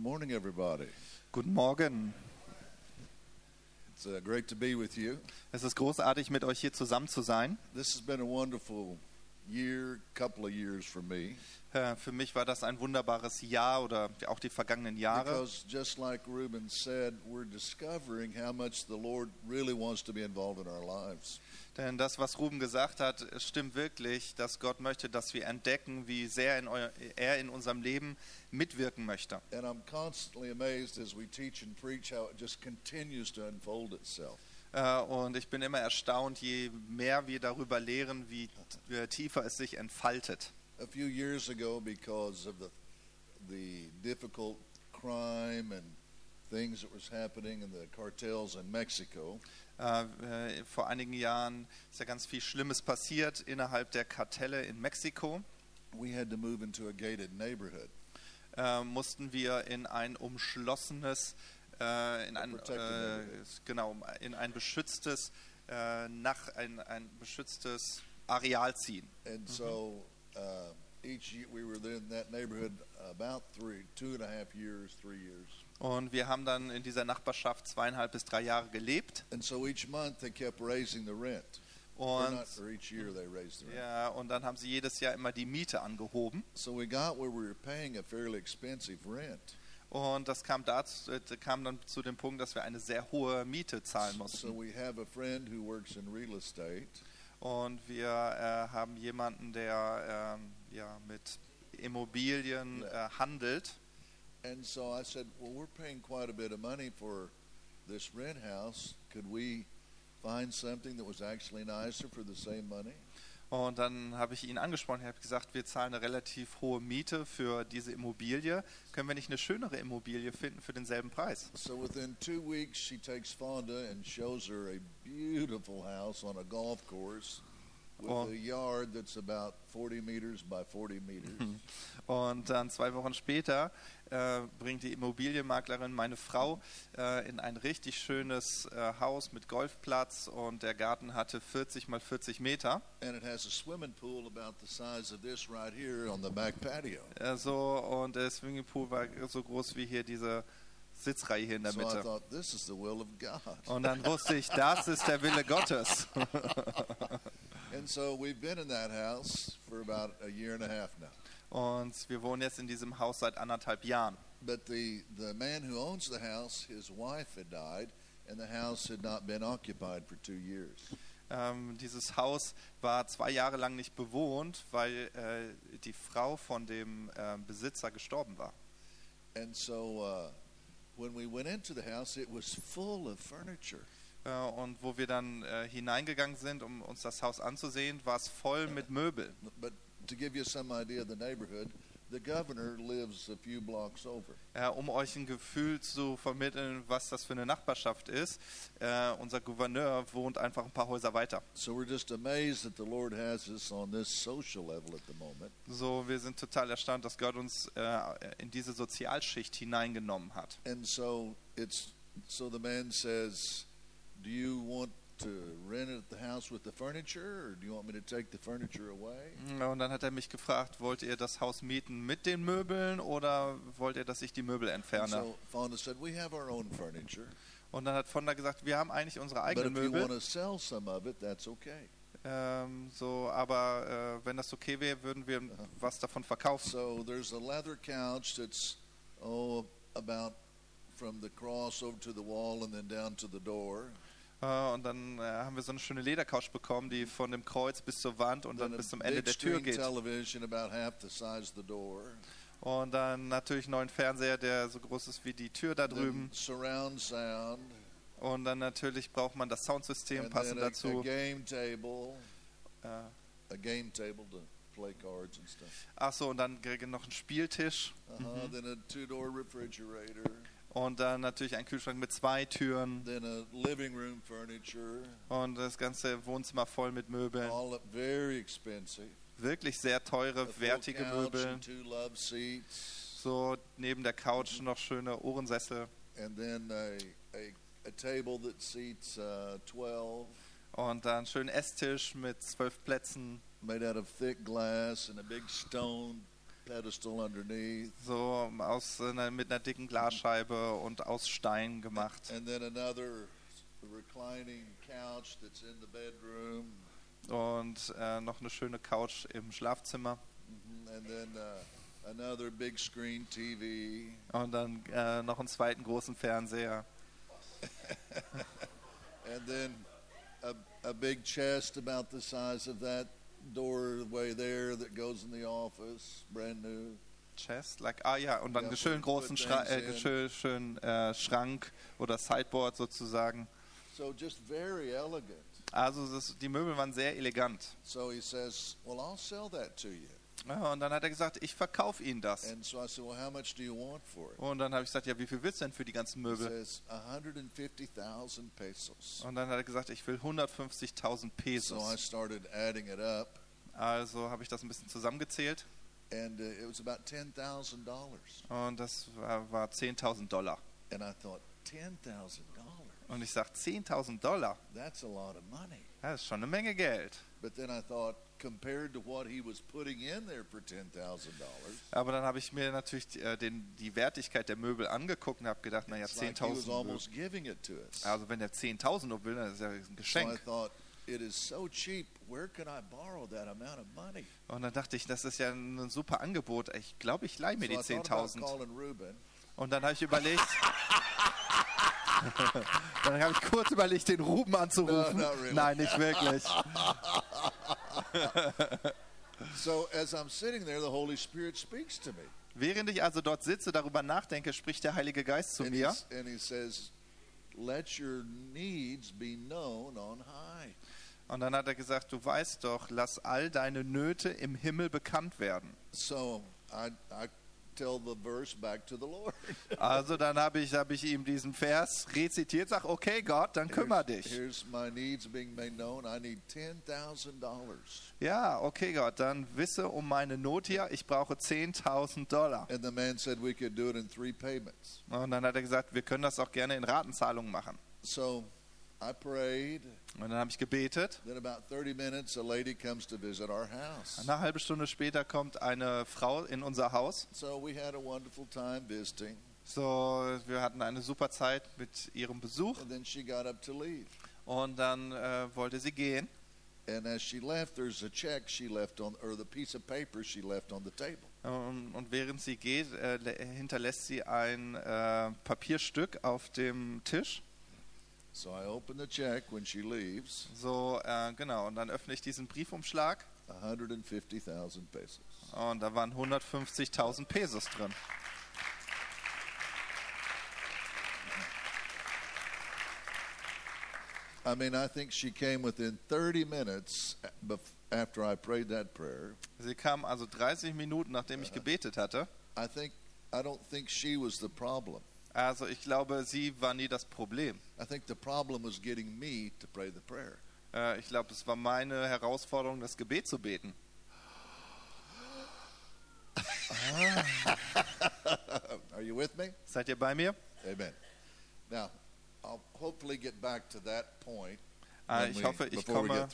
morning, everybody. Guten Morgen. It's uh, great to be with you. Es ist großartig, mit euch hier zusammen zu sein. This has been a wonderful year, couple of years for me, Äh, Für mich war das ein wunderbares Jahr oder auch die vergangenen Jahre. because just like Ruben said, we're discovering how much the Lord really wants to be involved in our lives. Denn das, was Ruben gesagt hat, stimmt wirklich, dass Gott möchte, dass wir entdecken, wie sehr in eu er in unserem Leben mitwirken möchte. And I'm constantly amazed as we teach and preach how it just continues to unfold itself. Äh, Und ich bin immer erstaunt, je mehr wir darüber lehren, wie t- tiefer es sich entfaltet. A few years ago, because of the the difficult crime and things that was happening in the cartels in Mexico, Äh, äh, Vor einigen Jahren ist ja ganz viel Schlimmes passiert innerhalb der Kartelle in Mexiko. we had to move into a gated neighborhood. äh, mussten wir in ein umschlossenes, äh, in ein, äh, genau, in ein beschütztes, äh, nach ein, ein beschütztes Areal ziehen. And so uh, each year we were in that neighborhood about three, two and a half years, three years. Und wir haben dann in dieser Nachbarschaft zweieinhalb bis drei Jahre gelebt. And so each month they kept raising the rent. Und, not, or each year they raised the rent. ja, und dann haben sie jedes Jahr immer die Miete angehoben. So we got where we were paying a fairly expensive rent. Und das kam, dazu, äh, kam dann zu dem Punkt, dass wir eine sehr hohe Miete zahlen So mussten. estate. Und wir äh, haben jemanden, der ähm, ja, mit Immobilien äh, handelt. And so I said, well, we're paying quite a bit of money for this rent house. Could we find something that was actually nicer for the same money? Und dann habe ich ihn angesprochen, ich habe gesagt, wir zahlen eine relativ hohe Miete für diese Immobilie. Können wir nicht eine schönere Immobilie finden für denselben Preis? So within two weeks, she takes Fonda and shows her a beautiful house on a golf course with Oh. a yard that's about 40 meters by 40 meters. Und dann zwei Wochen später äh, bringt die Immobilienmaklerin meine Frau äh, in ein richtig schönes äh, Haus mit Golfplatz und der Garten hatte 40 mal 40 Meter. right. Äh, so, und der Swimmingpool war so groß wie hier diese Sitzreihe hier in der So Mitte. thought, this is the will of God. Und dann wusste ich, das ist der Wille Gottes. Und wir wohnen jetzt in diesem Haus seit anderthalb Jahren. But the, the man who owns the house, his wife had died, and the house had not been occupied for two years. Ähm, dieses Haus war zwei Jahre lang nicht bewohnt, weil äh, die Frau von dem äh, Besitzer gestorben war. And so uh, when we went into the house, it was full of furniture. Äh, und wo wir dann äh, hineingegangen sind, um uns das Haus anzusehen, war es voll mit Möbeln. But to give you some idea of the neighborhood, the governor lives a few blocks over. Um euch ein Gefühl zu vermitteln, was das für eine Nachbarschaft ist, äh, unser Gouverneur wohnt einfach ein paar Häuser weiter. So we're just amazed that the Lord has us on this social level at the moment. So, wir sind total erstaunt, dass Gott uns in diese Sozialschicht hineingenommen hat. And so it's so the man says, "Do you want to rent the house with the furniture, or do you want me to take the furniture away?" Und dann hat er mich gefragt, wollt ihr das Haus mieten mit den Möbeln oder wollt ihr, dass ich die Möbel And entferne? so Fonda said, "We have our own furniture, Und dann hat Fonda gesagt, wir haben eigentlich unsere but eigenen if you want Möbel. to sell some of it, that's okay." Ähm, so, aber äh, wenn das okay wäre, würden wir was davon verkaufen. So there's a leather couch that's oh about from the cross over to the wall and then down to the door. Äh, und dann äh, haben wir so eine schöne Ledercouch bekommen, die von dem Kreuz bis zur Wand und dann bis zum Ende der Tür geht. Und dann natürlich einen neuen Fernseher, der so groß ist wie die Tür da drüben. Und dann natürlich braucht man das Soundsystem and passend a dazu. game table, Äh, a game table to play cards and stuff. ach so, und dann noch ein Spieltisch. Uh-huh. Then a two-door refrigerator. Und dann natürlich ein Kühlschrank mit zwei Türen. Then a living room furniture. Und das ganze Wohnzimmer voll mit Möbeln. All up very expensive. Wirklich sehr teure, wertige Möbel. So neben der Couch noch schöne Ohrensessel. And then a, a, a table that seats uh, 12, Und dann schönen Esstisch mit zwölf Plätzen. made out of thick glass and a big stone. So aus einer, mit einer dicken Glasscheibe und aus Stein gemacht. And then another reclining couch that's in the bedroom. Und äh, noch eine schöne Couch im Schlafzimmer. Mhm. And then uh, another big screen TV. Und dann äh, noch einen zweiten großen Fernseher. And then a, a big chest about the size of that doorway there that goes in the office, brand new. Chest, like, ah ja, und dann schönen put- großen Schra äh, schön, schön, äh, Schrank oder Sideboard sozusagen. So just very elegant. Also das, die Möbel waren sehr elegant. So he says, Well, I'll sell that to you. Ja, und dann hat er gesagt, ich verkaufe Ihnen das. And so I said, Well, how much do you want for it? Und dann habe ich gesagt, ja, wie viel willst du denn für die ganzen Möbel? says, 150,000 pesos. Und dann hat er gesagt, ich will 150.000 So I Pesos. started adding it up, Also habe ich das ein bisschen zusammengezählt and uh, it was about $10,000. und das war, war 10.000 Dollar. And I thought, $10,000? Und ich sage, 10.000 Dollar, That's a lot of money. das ist schon eine Menge Geld. But then I thought, compared to what he was putting in there for $10,000, Aber dann habe ich mir natürlich äh, den, die Wertigkeit der Möbel angeguckt und habe gedacht, naja, it's like he was 10.000 almost giving it to us. Also wenn er 10.000 nur will, dann ist ja ein Geschenk. thought, it is so cheap. Where can I borrow that amount of money? Und dann dachte ich, das ist ja ein super Angebot. Ich glaube, ich leihe mir die I thought about 10.000. calling Ruben. Und dann habe ich überlegt, dann habe ich kurz überlegt, den Ruben anzurufen. No, really. Nein, nicht wirklich. So as I'm sitting there, the Holy Spirit speaks to me. Während ich also dort sitze, darüber nachdenke, spricht der Heilige Geist zu and, mir and he says, Let your needs be known on high. und dann hat er gesagt, du weißt doch, lass all deine Nöte im Himmel bekannt werden. So I, I tell the verse back to the Lord. Also dann habe ich, habe ich ihm diesen Vers rezitiert, sag, okay Gott, dann kümmer here's, dich. here's my needs being made known. I need $10,000. Ja, okay Gott, dann wisse um meine Not hier, ich brauche 10.000 Dollar. And the man said we could do it in three payments. Und dann hat er gesagt, wir können das auch gerne in Ratenzahlungen machen. So I prayed. Und dann habe ich gebetet. Then about 30 minutes, a lady comes to visit our house. Eine halbe Stunde später kommt eine Frau in unser Haus. So we had a wonderful time visiting. So, wir hatten eine super Zeit mit ihrem Besuch And then she got up to leave. und dann äh, wollte sie gehen. And as she left, there's a check she left on, or the piece of paper she left on the table. Und, und während sie geht, äh, lä- hinterlässt sie ein äh, Papierstück auf dem Tisch. So I open the check when she leaves, So, äh, genau. Und dann öffne ich diesen Briefumschlag 150,000 pesos. und da waren 150.000 Pesos drin. I mean, I think she came within 30 minutes bef- after I prayed that prayer. Sie kam also 30 Minuten, nachdem ich gebetet hatte. I think I don't think she was the problem. Also ich glaube, sie war nie das Problem. I think the problem was getting me to pray the prayer. Äh, ich glaube, es war meine Herausforderung, das Gebet zu beten. Are you with me? Seid ihr bei mir? Amen. Now, I'll hopefully get back to that point Ah, ich we- hoffe, ich komme,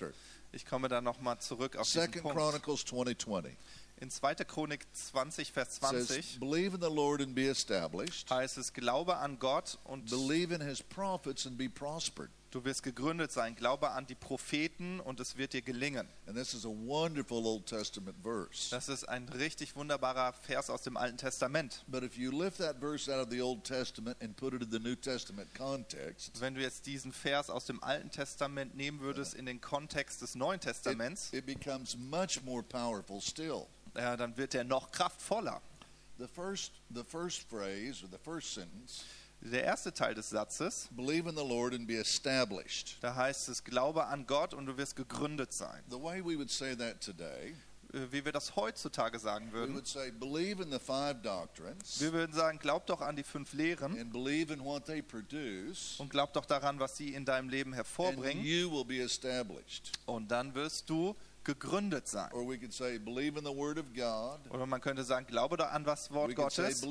ich komme da nochmal zurück auf diesen Second Punkt. Chronicles 20:20 In 2. Chronik 20, Vers says, 20 "Believe in the Lord and be established. heißt es, glaube an Gott und Believe in His prophets and be prospered." du wirst gegründet sein. Glaube an die Propheten und es wird dir gelingen. And this is a wonderful Old Testament verse. Das ist ein richtig wunderbarer Vers aus dem Alten Testament. But if you lift that verse out of the Old Testament and put it in the New Testament context, Wenn du jetzt diesen Vers aus dem Alten Testament nehmen würdest in den Kontext des Neuen it, Testaments, it becomes much more powerful still. Äh, dann wird er noch kraftvoller. The first, the first phrase or the first sentence, Der erste Teil des Satzes, believe in the Lord and be established. da heißt es, glaube an Gott und du wirst gegründet sein. The way we would say that today, Äh, Wie wir das heutzutage sagen we würden. would say believe in the five doctrines Wir würden sagen, glaub doch an die fünf Lehren and believe in what they produce, und glaub doch daran, was sie in deinem Leben and hervorbringen you will be established. und dann wirst du gegründet sein. Say. Oder man könnte sagen, glaube doch an das Wort We say Gottes,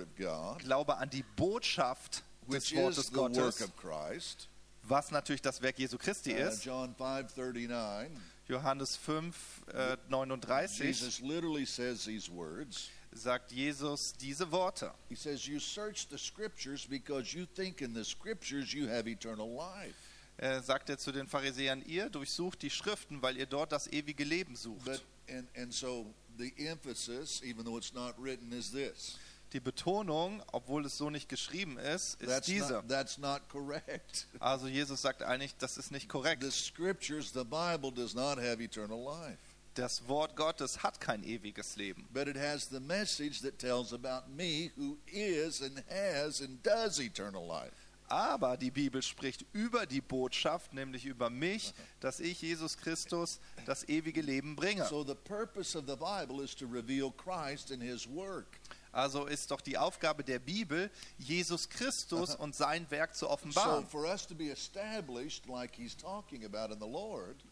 of God, glaube an die Botschaft des Wortes Gottes, Christ. was natürlich das Werk Jesu Christi Uh, ist. John 5:39. Johannes 5, äh, 39 Jesus literally says these words. sagt Jesus diese Worte. He says, You search the scriptures because you think in the scriptures you have eternal life. Äh, sagt er zu den Pharisäern, ihr durchsucht die Schriften, weil ihr dort das ewige Leben sucht. But and, and so the emphasis, even though it's not written, is this. Die Betonung, obwohl es so nicht geschrieben ist, ist That's diese. not, that's not correct. Also Jesus sagt eigentlich, das ist nicht korrekt. The scriptures, the Bible does not have eternal life. Das Wort Gottes hat kein ewiges Leben. But it has the message that tells about me who is and has and does eternal life. Aber die Bibel spricht über die Botschaft, nämlich über mich, dass ich, Jesus Christus, das ewige Leben bringe. So the purpose of the Bible is to reveal Christ and his work. Also ist doch die Aufgabe der Bibel, Jesus Christus und sein Werk zu offenbaren.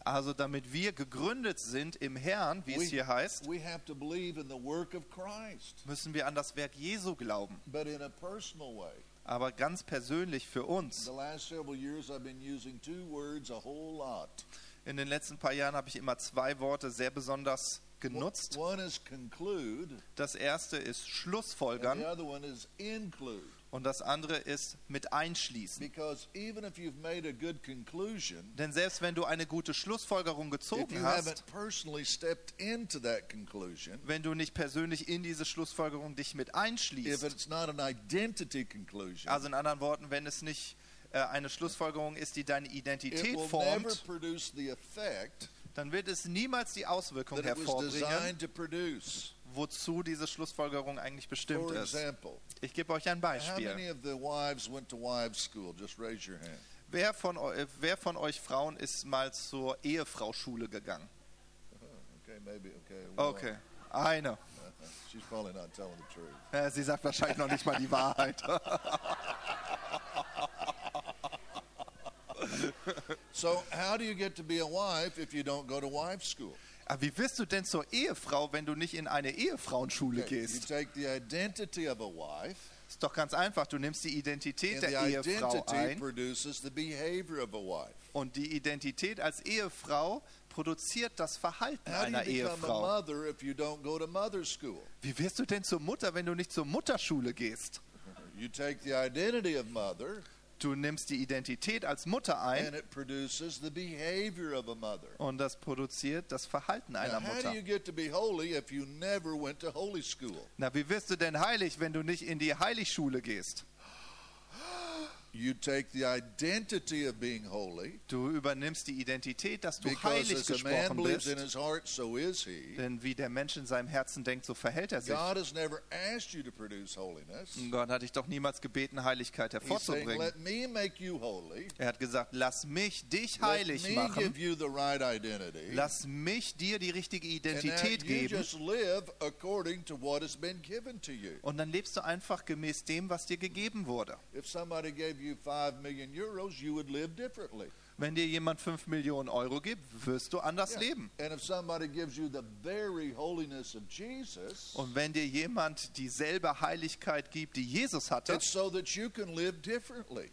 Also damit wir gegründet sind im Herrn, wie es hier heißt, müssen wir an das Werk Jesu glauben. but in a personal way. Aber ganz persönlich für uns. The last several years I've been using two words a whole lot. In den letzten paar Jahren habe ich immer zwei Worte sehr besonders genutzt. Das erste ist Schlussfolgern und das andere ist mit einschließen. Because even if you've made a good conclusion, Denn selbst wenn du eine gute Schlussfolgerung gezogen you hast, haven't personally stepped into that conclusion, wenn du nicht persönlich in diese Schlussfolgerung dich mit if einschließt, it's not an identity conclusion, also in anderen Worten, wenn es nicht äh, eine Schlussfolgerung ist, die deine it Identität formt, dann wird es niemals die Auswirkung hervorbringen. Wozu diese Schlussfolgerung eigentlich bestimmt ist. Ich gebe euch ein Beispiel. many of the wives went to wives' school? Just raise your hand. Wer von, eu- wer von euch Frauen ist mal zur Ehefrauschule gegangen? Okay, eine. She's probably not telling the truth. Äh, Sie sagt wahrscheinlich noch nicht mal die Wahrheit. So, how do you get to be a wife if you don't go to wives' school? Aber wie wirst du denn zur Ehefrau, wenn du nicht in eine Ehefrauenschule Okay, You gehst? take the identity of a wife, Ist doch ganz einfach. Du nimmst die Identität der Ehefrau ein produces the behavior of a wife. und die Identität als Ehefrau produziert das Verhalten einer you Ehefrau. you? Wie wirst du denn zur Mutter, wenn du nicht zur Mutterschule gehst? You take the identity of mother, Du nimmst die Identität als Mutter ein and it produces the behavior of a mother. und das produziert das Verhalten einer Mutter. Na, wie wirst du denn heilig, wenn du nicht in die Heiligschule gehst? You take the identity of being holy Du übernimmst die Identität, dass du heilig as a man gesprochen bist. in his heart, so is he. Denn wie der Mensch in seinem Herzen denkt, so verhält er sich. God has never asked you to produce holiness. Gott hat dich doch niemals gebeten, Heiligkeit hervorzubringen. let me make you holy. Er hat gesagt, lass mich dich Let heilig me machen. give you the right identity. Lass mich dir die richtige Identität geben. Und dann lebst du einfach gemäß dem, was dir gegeben wurde. If somebody gave Wenn dir jemand 5 Millionen Euro gibt, wirst du anders Yeah. leben. And if somebody gives you the very holiness of Jesus, Und wenn dir jemand dieselbe Heiligkeit gibt, die Jesus hatte, so that you can live differently.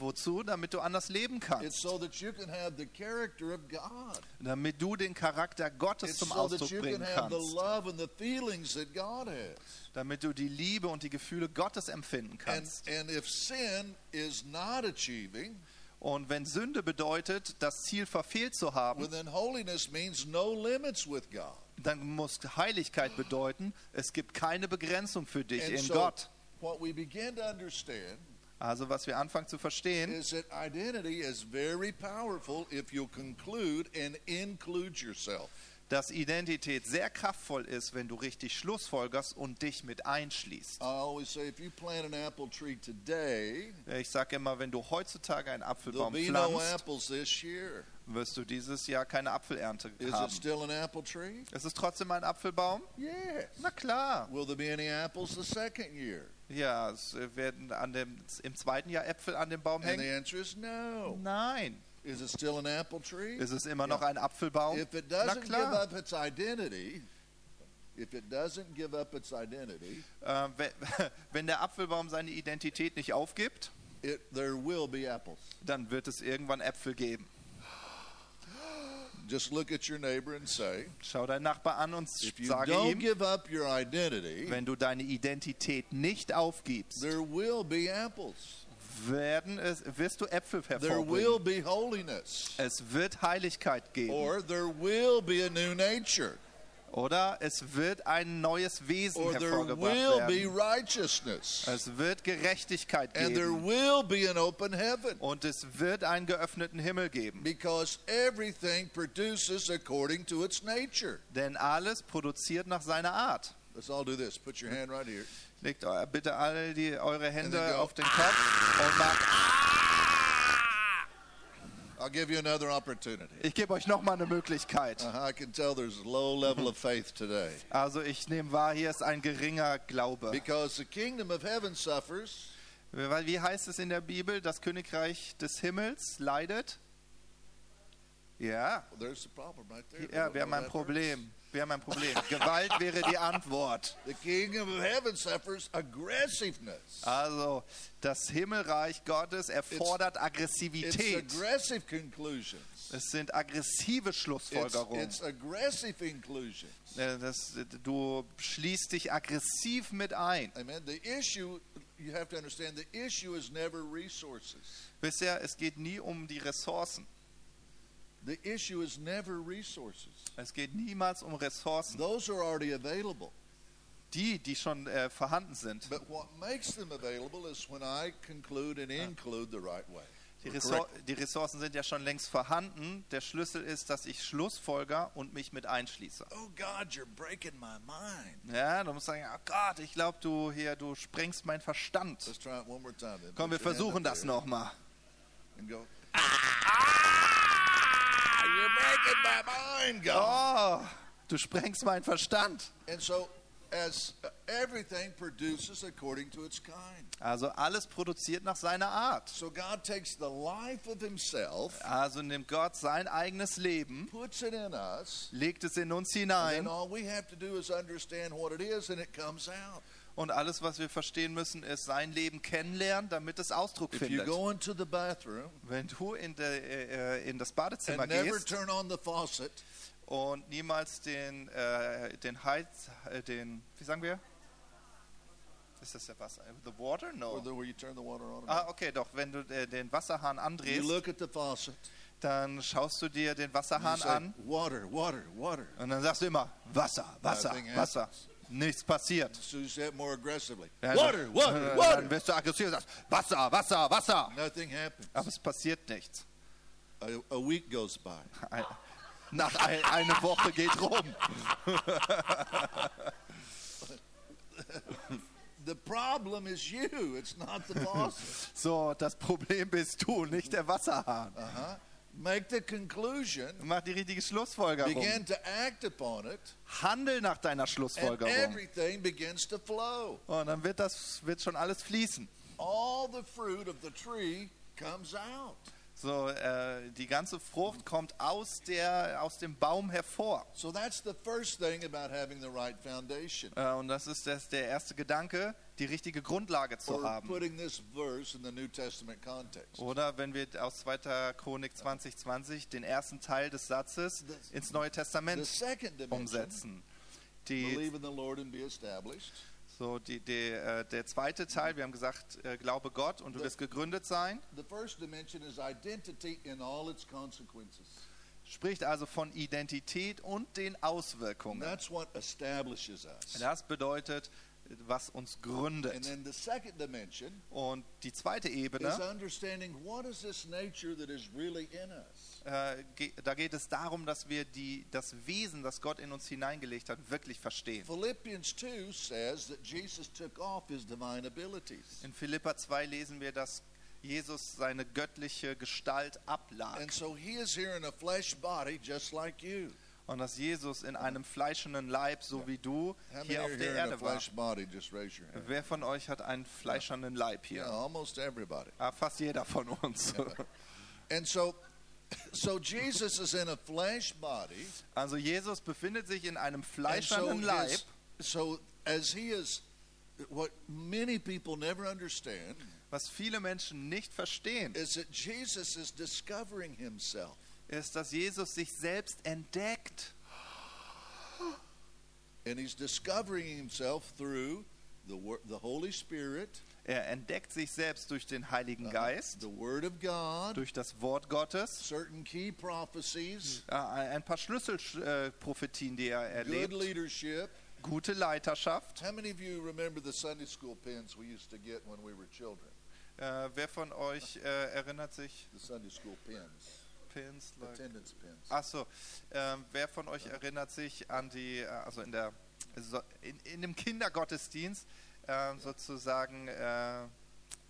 Wozu? Damit du anders leben kannst. so that you can have the character of God. Damit du den Charakter Gottes It's zum so Ausdruck bringen kannst. Damit du die Liebe und die Gefühle Gottes empfinden kannst. and if sin is not achieving, Und wenn Sünde bedeutet, das Ziel verfehlt zu haben, dann muss Heiligkeit bedeuten, es gibt keine Begrenzung für dich in Gott. what we begin to understand Also was wir anfangen zu verstehen, is that identity is very powerful if you'll conclude and include yourself. dass Identität sehr kraftvoll ist, wenn du richtig schlussfolgerst und dich mit einschließt. I always say if you plant an apple tree today, Ich sage immer, wenn du heutzutage einen Apfelbaum no pflanzt, wirst du dieses Jahr keine Apfelernte Is it haben. still an apple tree? Es ist trotzdem ein Apfelbaum? Yes. Na klar. Will there be any apples the second year? Ja, es werden an dem, im zweiten Jahr Äpfel an dem Baum And the hängen? answer is no. Nein. Is it still an apple tree? Ist es immer noch ein Apfelbaum? If it Na doesn't give klar. up its identity, if it doesn't give up its identity, Äh, wenn, wenn der Apfelbaum seine Identität nicht aufgibt, it, there will be apples. dann wird es irgendwann Äpfel geben. Just look at your neighbor and say, Schau deinen Nachbar an und if you sage don't ihm, give up your identity, wenn du deine Identität nicht aufgibst, there will be apples. werden es, wirst du Äpfel There will hervorbringen. be holiness. Es wird Heiligkeit geben. Or there will be a new nature. Oder es wird ein neues Wesen Or hervorgebracht werden. Es wird Gerechtigkeit And there geben. will be an open heaven. Und es wird einen geöffneten Himmel geben. Because everything produces according to its nature. Denn alles produziert nach seiner Art. Let's all do this. Put your hand right here. Legt bitte alle die, eure Hände auf den Kopf und macht. I'll give you another opportunity. Ich gebe euch nochmal eine Möglichkeit. Uh-huh, I can tell there's a low level of faith today. Also ich nehme wahr, hier ist ein geringer Glaube. Because the kingdom of heaven suffers Weil wie heißt es in der Bibel, das Königreich des Himmels leidet? Ja, Well, there's the problem right there. Ja, wir haben ein Problem. Wir haben ein Problem. Gewalt wäre die Antwort. The kingdom of heaven suffers aggressiveness. Also das Himmelreich Gottes erfordert It's Aggressivität. aggressive conclusions. Es sind aggressive It's, Schlussfolgerungen. it's aggressive inclusions. Äh, Das, du schließt dich aggressiv mit ein. Amen. The issue, you have to understand, the issue is never resources. Bisher, es geht nie um die Ressourcen. The issue is never resources. Es geht niemals um Ressourcen. Those are already available. Die, die schon äh, vorhanden sind. But what makes them available is when I conclude and include the right way. Die, correct- die Ressourcen sind ja schon längst vorhanden. Der Schlüssel ist, dass ich Schlussfolger und mich mit einschließe. Oh God, you're breaking my mind. Ja, du musst sagen, oh Gott, ich glaube, du hier, du sprengst meinen Verstand. Let's try it one more time. Then. Komm, wir versuchen das nochmal. And go. You're breaking my mind, God. Oh, du sprengst meinen Verstand. And so, as uh, everything produces according to its kind. Also alles produziert nach seiner Art. So God takes the life of Himself, Also nimmt Gott sein eigenes Leben, puts it in us, legt es in uns and hinein then all we have to do is understand what it is, and it comes out. Und alles, was wir verstehen müssen, ist sein Leben kennenlernen, damit es Ausdruck If you findet. go into the bathroom Wenn du in, der, äh, in das Badezimmer and never gehst turn on the faucet, und niemals den, äh, den Heiz, äh, den, wie sagen wir? Ist das der Wasser? The water? or No. the, where you turn the water on, and Ah, okay, doch. Wenn du äh, den Wasserhahn you andrehst, look at the faucet. dann schaust du dir den and You Wasserhahn say, an water, water, water. und dann sagst du immer Wasser, Wasser, Nothing Wasser. happens. Nichts passiert. So you say it more aggressively. Ja, Water, dann- water, Dann water. wirst du aggressiv und sagst Wasser, Wasser, Wasser. Nothing happens. Aber es passiert nichts. A, a week goes by. Ein, nach ein, eine Woche geht rum. The problem is you. It's not the faucet. So, das Problem bist du, nicht der Wasserhahn. uh-huh. Make the conclusion. Mach die richtige Schlussfolgerung. Begin to act upon it, Handel nach deiner and Schlussfolgerung. everything begins to flow. Und dann wird das wird schon alles fließen. All the fruit of the tree comes out. So, äh, die ganze Frucht kommt aus, der, aus dem Baum hervor. So that's the first thing about having the right foundation. Äh, und das ist das, der erste Gedanke, die richtige Grundlage zu haben. Oder wenn wir aus 2. Chronik 2020 den ersten Teil des Satzes ins Neue Testament umsetzen. Die, so die, die, äh, der zweite Teil, wir haben gesagt, äh, glaube Gott und du wirst gegründet sein, The first dimension is identity in all its consequences. spricht also von Identität und den Auswirkungen. That's what establishes us. Das bedeutet, was uns gründet. Und die zweite Ebene, understanding what is this nature that is really in us. äh, da geht es darum, dass wir die, das Wesen, das Gott in uns hineingelegt hat, wirklich verstehen. Philippians 2 says that Jesus took off his divine abilities. In Philippa 2 lesen wir, dass Jesus seine göttliche Gestalt ablag And so he is here in a flesh body just like you. Und dass Jesus in einem fleischenden Leib, so wie du, hier auf der Erde war. Wer von euch hat einen fleischernen Leib hier? Ah, fast jeder von uns. And so so Jesus is in a flesh body. Also Jesus befindet sich in einem so, fleischernen Leib. his, so as he is what many people never understand Was viele Menschen nicht verstehen, is that Jesus is discovering himself. Ist, dass Jesus sich selbst entdeckt. And he's discovering himself through the, the Holy Spirit, Er entdeckt sich selbst durch den Heiligen Geist, Word of God, durch das Wort Gottes, prophecies, äh, ein paar Schlüsselprophetien, die er good erlebt, leadership. gute Leiterschaft. How many of you remember the Sunday school pins we used to get when we were children? Äh, wer von euch äh, erinnert sich? The Sunday school pins, Pins, like attendance pins. Achso, ähm, wer von euch erinnert sich an die, äh, also in der, in, in dem Kindergottesdienst ähm, sozusagen, äh,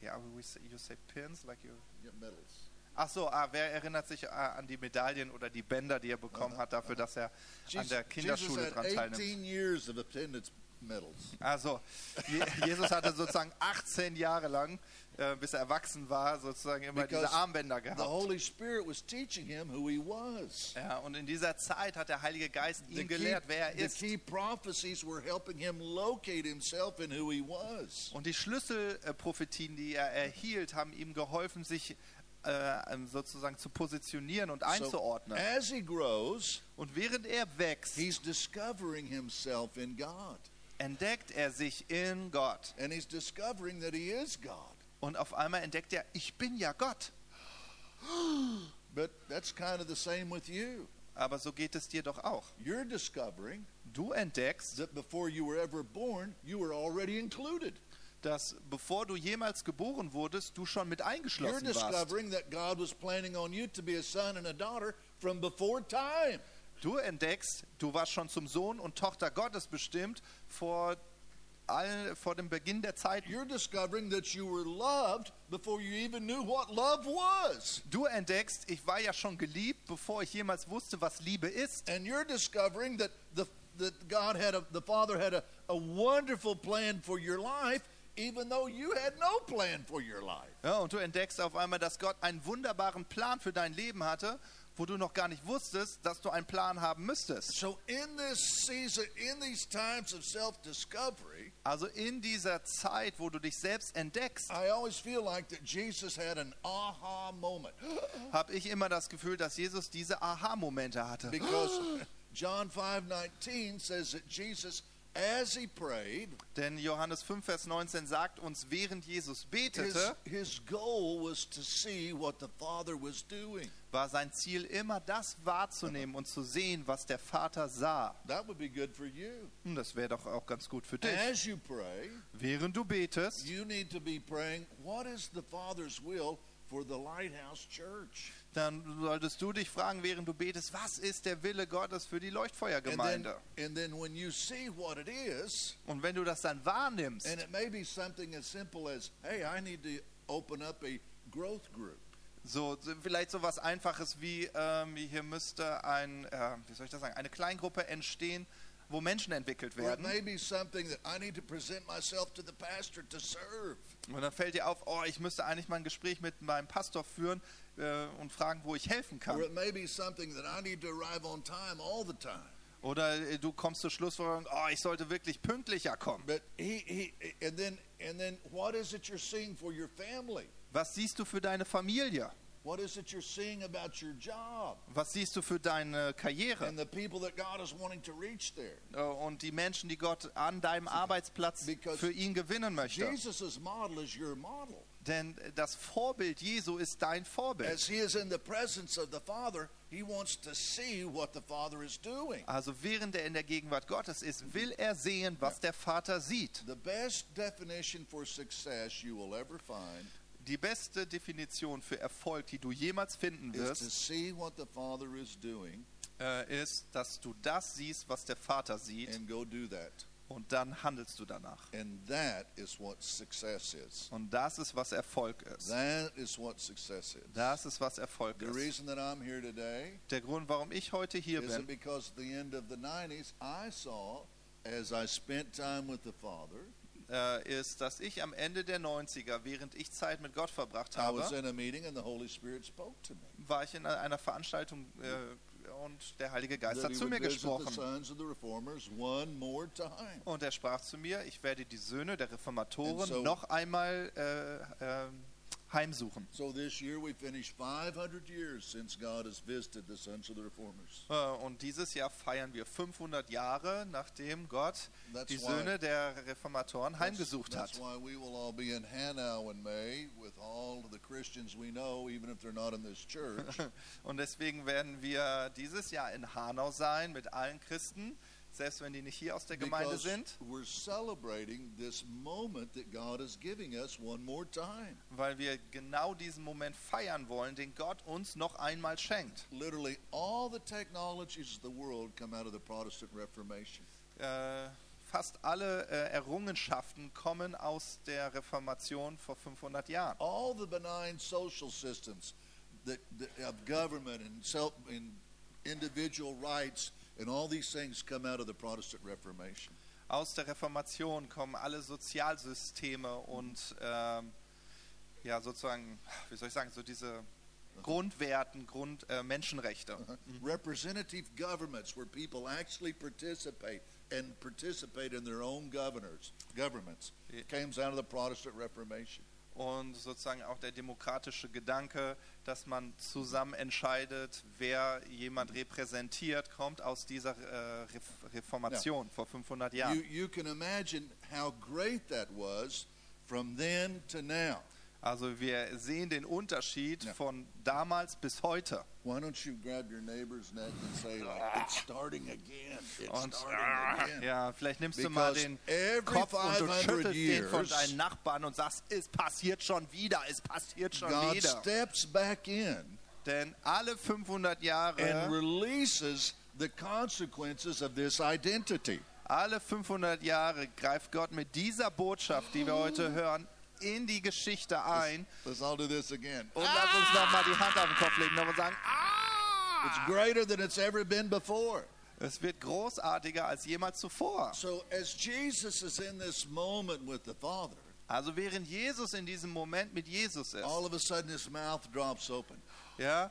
ja, we say, you say pins, like you. Get medals. Achso, ah, wer erinnert sich äh, an die Medaillen oder die Bänder, die er bekommen hat dafür, dass er an Jesus, der Jesus Kinderschule had dran teilnimmt? 18 years of attendance medals. Also, Je Jesus hatte sozusagen 18 Jahre lang, äh, bis er erwachsen war, sozusagen immer diese Because Armbänder The gehabt. Holy Spirit was teaching him who he was. Ja, und in dieser Zeit hat der Heilige Geist The ihm key, gelehrt, wer er the ist. key prophecies were helping him locate himself in who he was. Und die Schlüsselprophetien, die er erhielt, haben ihm geholfen, sich äh, sozusagen zu positionieren und So einzuordnen. as he grows, Und während er wächst, he's discovering himself in God. entdeckt er sich in Gott. And he's discovering that he is God. Und auf einmal entdeckt er, ich bin ja Gott. But that's kind of the same with you. Aber so geht es dir doch auch. You're discovering Du entdeckst, that before you were ever born, you were already included. dass bevor du jemals geboren wurdest, du schon mit You're eingeschlossen warst. discovering that God was planning on you to be a son and a daughter from before time. Du entdeckst, du warst schon zum Sohn und Tochter Gottes bestimmt vor, all, vor dem Beginn der Zeit. You're discovering that you were loved before you even knew what love was. Du entdeckst, ich war ja schon geliebt, bevor ich jemals wusste, was Liebe ist. And you're discovering that the that God had a the Father had a, a wonderful plan for your life, even though you had no plan for your life. Ja, und du entdeckst auf einmal, dass Gott einen wunderbaren Plan für dein Leben hatte, wo du noch gar nicht wusstest, dass du einen Plan haben müsstest. So in this season, in these times of self-discovery, Also in dieser Zeit, wo du dich selbst entdeckst, I always feel like that Jesus had an aha moment habe ich immer das Gefühl, dass Jesus diese Aha-Momente hatte. because John 5:19 says that Jesus as he prayed, Denn Johannes 5, Vers 19 sagt uns, während Jesus his, betete, his goal was to see what the Father was doing. war sein Ziel immer das wahrzunehmen und zu sehen, was der Vater sah. That would be good for you. Hm, Das wäre doch auch ganz gut für dich. As you pray, Während du betest, you need to be praying, what is the Father's will for the Lighthouse Church? dann solltest du dich fragen, während du betest, was ist der Wille Gottes für die And then, Leuchtfeuergemeinde? and then when you see what it is, Und wenn du das dann wahrnimmst, and it may be something as simple as, hey, I need to open up a growth group. so so vielleicht so was Einfaches wie, ähm, hier müsste ein, äh, wie soll ich das sagen, eine Kleingruppe entstehen, wo Menschen entwickelt werden. Und dann fällt dir auf, oh, ich müsste eigentlich mal ein Gespräch mit meinem Pastor führen äh, und fragen, wo ich helfen kann. Oder äh, du kommst zur Schlussfolgerung, oh, ich sollte wirklich pünktlicher kommen. But he, he and then and then what is it you're seeing for your family? Was siehst du für deine Familie? What is it you're seeing about your job Was siehst du für deine Karriere? and the people that God is wanting to reach there? Äh, Und die Menschen, die Gott an deinem Arbeitsplatz Because für ihn gewinnen möchte. Jesus' model is your model. Denn das Vorbild Jesu ist dein Vorbild. As he is in the presence of the Father, he wants to see what the Father is doing. Also während er in der Gegenwart Gottes ist, will er sehen, was der Vater sieht. The best definition for success you will ever find Die beste Definition für Erfolg, die du jemals finden wirst, see what the Father is doing äh, ist, dass du das siehst, was der Vater sieht, and go do that. und dann handelst du danach. And that is what success is. Und das ist, was Erfolg ist. That is what success is. Das ist, was Erfolg The ist. reason that I'm here today Der Grund, warum ich heute hier bin, because at the end of the 90s I saw, as I spent time with the Father, äh, ist, dass ich am Ende der 90er, während ich Zeit mit Gott verbracht habe, in a meeting and the Holy Spirit spoke to me. war ich in einer Veranstaltung äh, und der Heilige Geist hat zu mir gesprochen. Und er sprach zu mir, ich werde die Söhne der Reformatoren so- noch einmal äh, äh, heimsuchen. So this year we finished 500 years since God has visited the sons of the reformers. Äh, Und dieses Jahr feiern wir 500 Jahre, nachdem Gott That's die why- Söhne der Reformatoren heimgesucht that's hat. why we will all be in Hanau in May with all the Christians we know, even if they're not in this church. Und deswegen werden wir dieses Jahr in Hanau sein mit allen Christen, selbst wenn die nicht hier aus der Gemeinde sind, we're celebrating this moment that God is giving us one more time. weil wir genau diesen Moment feiern wollen, den Gott uns noch einmal schenkt. Literally, all the technologies of the world come out of the Protestant Reformation. Äh, fast alle äh, Errungenschaften kommen aus der Reformation vor 500 Jahren. All the benign social systems that, that of government and self and individual rights and all these things come out of the Protestant Reformation. Aus der Reformation kommen alle Sozialsysteme und ähm, ja sozusagen, wie soll ich sagen, so diese Grundwerten, Grund äh, Menschenrechte. Uh-huh. Mhm. Representative governments where people actually participate and participate in their own governors governments comes out of the Protestant Reformation. Und sozusagen auch der demokratische Gedanke, dass man zusammen entscheidet, wer jemand repräsentiert, kommt aus dieser äh, Ref- Reformation vor 500 You, Jahren. you can imagine how great that was from then to now. Also wir sehen den Unterschied Ja. von damals bis heute. Why don't you grab your neighbor's neck and say, like, it's starting again. It's Und starting again. ja, vielleicht nimmst du mal Because den every Kopf und du 500 schüttelst den von years- deinen Nachbarn und sagst, es passiert schon wieder, es passiert schon God wieder. steps back in Denn alle 500 and Jahre, releases the consequences of this identity. alle 500 Jahre greift Gott mit dieser Botschaft, die wir heute hören, in die Geschichte ein Let's all do this again. und lass uns nochmal die Hand auf den Kopf legen und sagen, It's ah! greater than it's ever been before. Es wird großartiger als jemals zuvor. So, as Jesus is in this moment with the Father, Also während Jesus in diesem Moment mit Jesus ist, all of a sudden his mouth drops open. ja,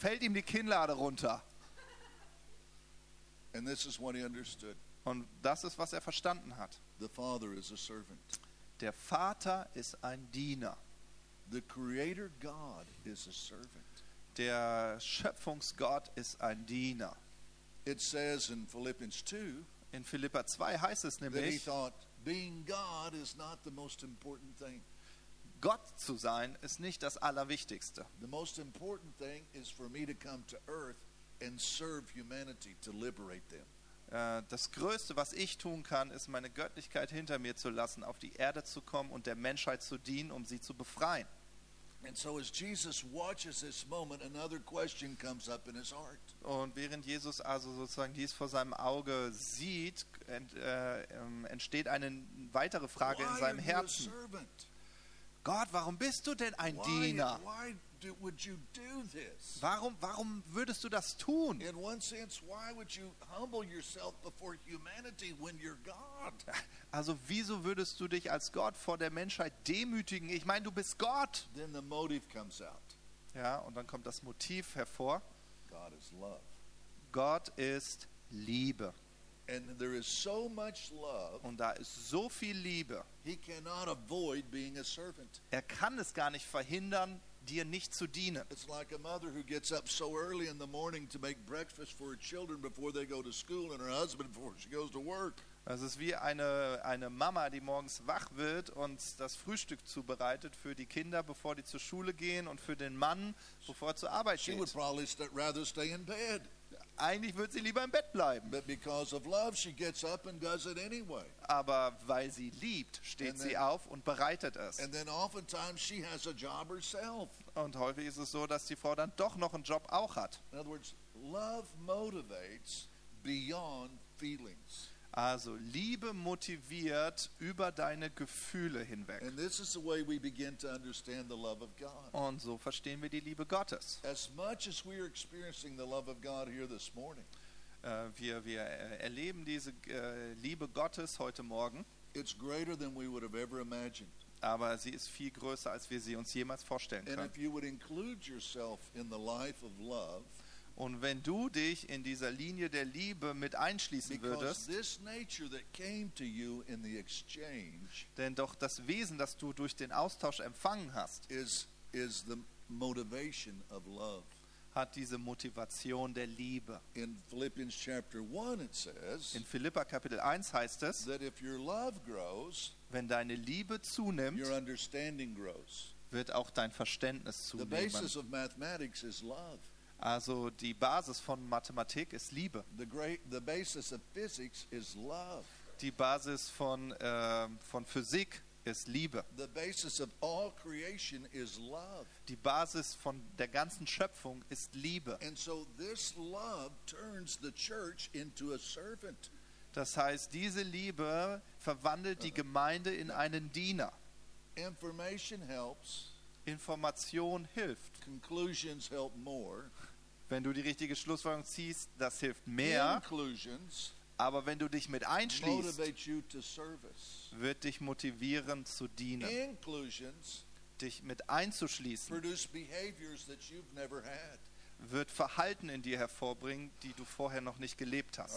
fällt ihm die Kinnlade runter. And this is what he understood Und das ist, was er verstanden hat. the Father is a servant, Der Vater ist ein Diener. the Creator God is a servant. Der Schöpfungsgott ist ein Diener. It says in Philippians 2 In Philippa 2 heißt es that he nämlich, thought being God is not the most important thing. Gott zu sein ist nicht das Allerwichtigste. The most important thing is for me to come to earth and serve humanity to liberate them. Äh, Das Größte, was ich tun kann, ist meine Göttlichkeit hinter mir zu lassen, auf die Erde zu kommen und der Menschheit zu dienen, um sie zu befreien. So, moment, in. Und während Jesus also sozusagen dies vor seinem Auge sieht, ent, äh, ähm, entsteht eine weitere Frage in Why seinem you a Herzen. Gott, warum bist du denn ein Why, Diener? why do, would you do this? Warum, warum würdest du das tun? In one sense, why would you humble yourself before humanity when you're God? Also wieso würdest du dich als Gott vor der Menschheit demütigen? Ich meine, du bist Gott. Then the motive comes out Ja, und dann kommt das Motiv hervor. God is love. Gott ist Liebe. And there is so much love, Und da ist so viel Liebe. he cannot avoid being a servant. Er kann es gar nicht verhindern, dir nicht zu dienen. It's like a mother who gets up so early in the morning to make breakfast for her children before they go to school and her husband before she goes to work. Es ist wie eine, eine Mama, die morgens wach wird und das Frühstück zubereitet für die Kinder, bevor die zur Schule gehen und für den Mann, bevor er zur Arbeit She would geht. probably st- rather stay in bed. Eigentlich würde sie lieber im Bett bleiben. But because of love, she gets up and does it anyway. Aber weil sie liebt, steht And sie then- auf und bereitet es. And then oftentimes she has a job herself. Und häufig ist es so, dass die Frau dann doch noch einen Job auch hat. In other words, love motivates beyond feelings. Also Liebe motiviert über deine Gefühle hinweg. And. Und so verstehen wir die Liebe Gottes. As much as we are experiencing the love of God here this morning, Äh, wir, wir erleben diese äh, Liebe Gottes heute Morgen, it's greater than we would have ever imagined. aber sie ist viel größer, als wir sie uns jemals vorstellen And können. if you would include yourself in the life of love, Und wenn du dich in dieser Linie der Liebe mit einschließen würdest, this nature that came to you in the exchange denn doch das Wesen, das du durch den Austausch empfangen hast, is is the motivation of love. hat diese Motivation der Liebe. In Philippians chapter 1 it says In Philippa Kapitel 1 heißt es, that if your love grows, wenn deine Liebe zunimmt, your understanding grows. wird auch dein Verständnis The zunehmen. basis of mathematics is love. Also die Basis von Mathematik ist Liebe. The great the basis of physics is love. Die Basis von, äh, von Physik ist Liebe. The basis of all creation is love. Die Basis von der ganzen Schöpfung ist Liebe. And so this love turns the church into a servant. Das heißt, diese Liebe verwandelt die Gemeinde in einen Diener. Information helps, Information hilft. conclusions help more. Wenn du die richtige Schlussfolgerung ziehst, das hilft mehr. Aber wenn du dich mit einschließt, wird dich motivieren zu dienen. Dich mit einzuschließen, wird Verhalten in dir hervorbringen, die du vorher noch nicht gelebt hast.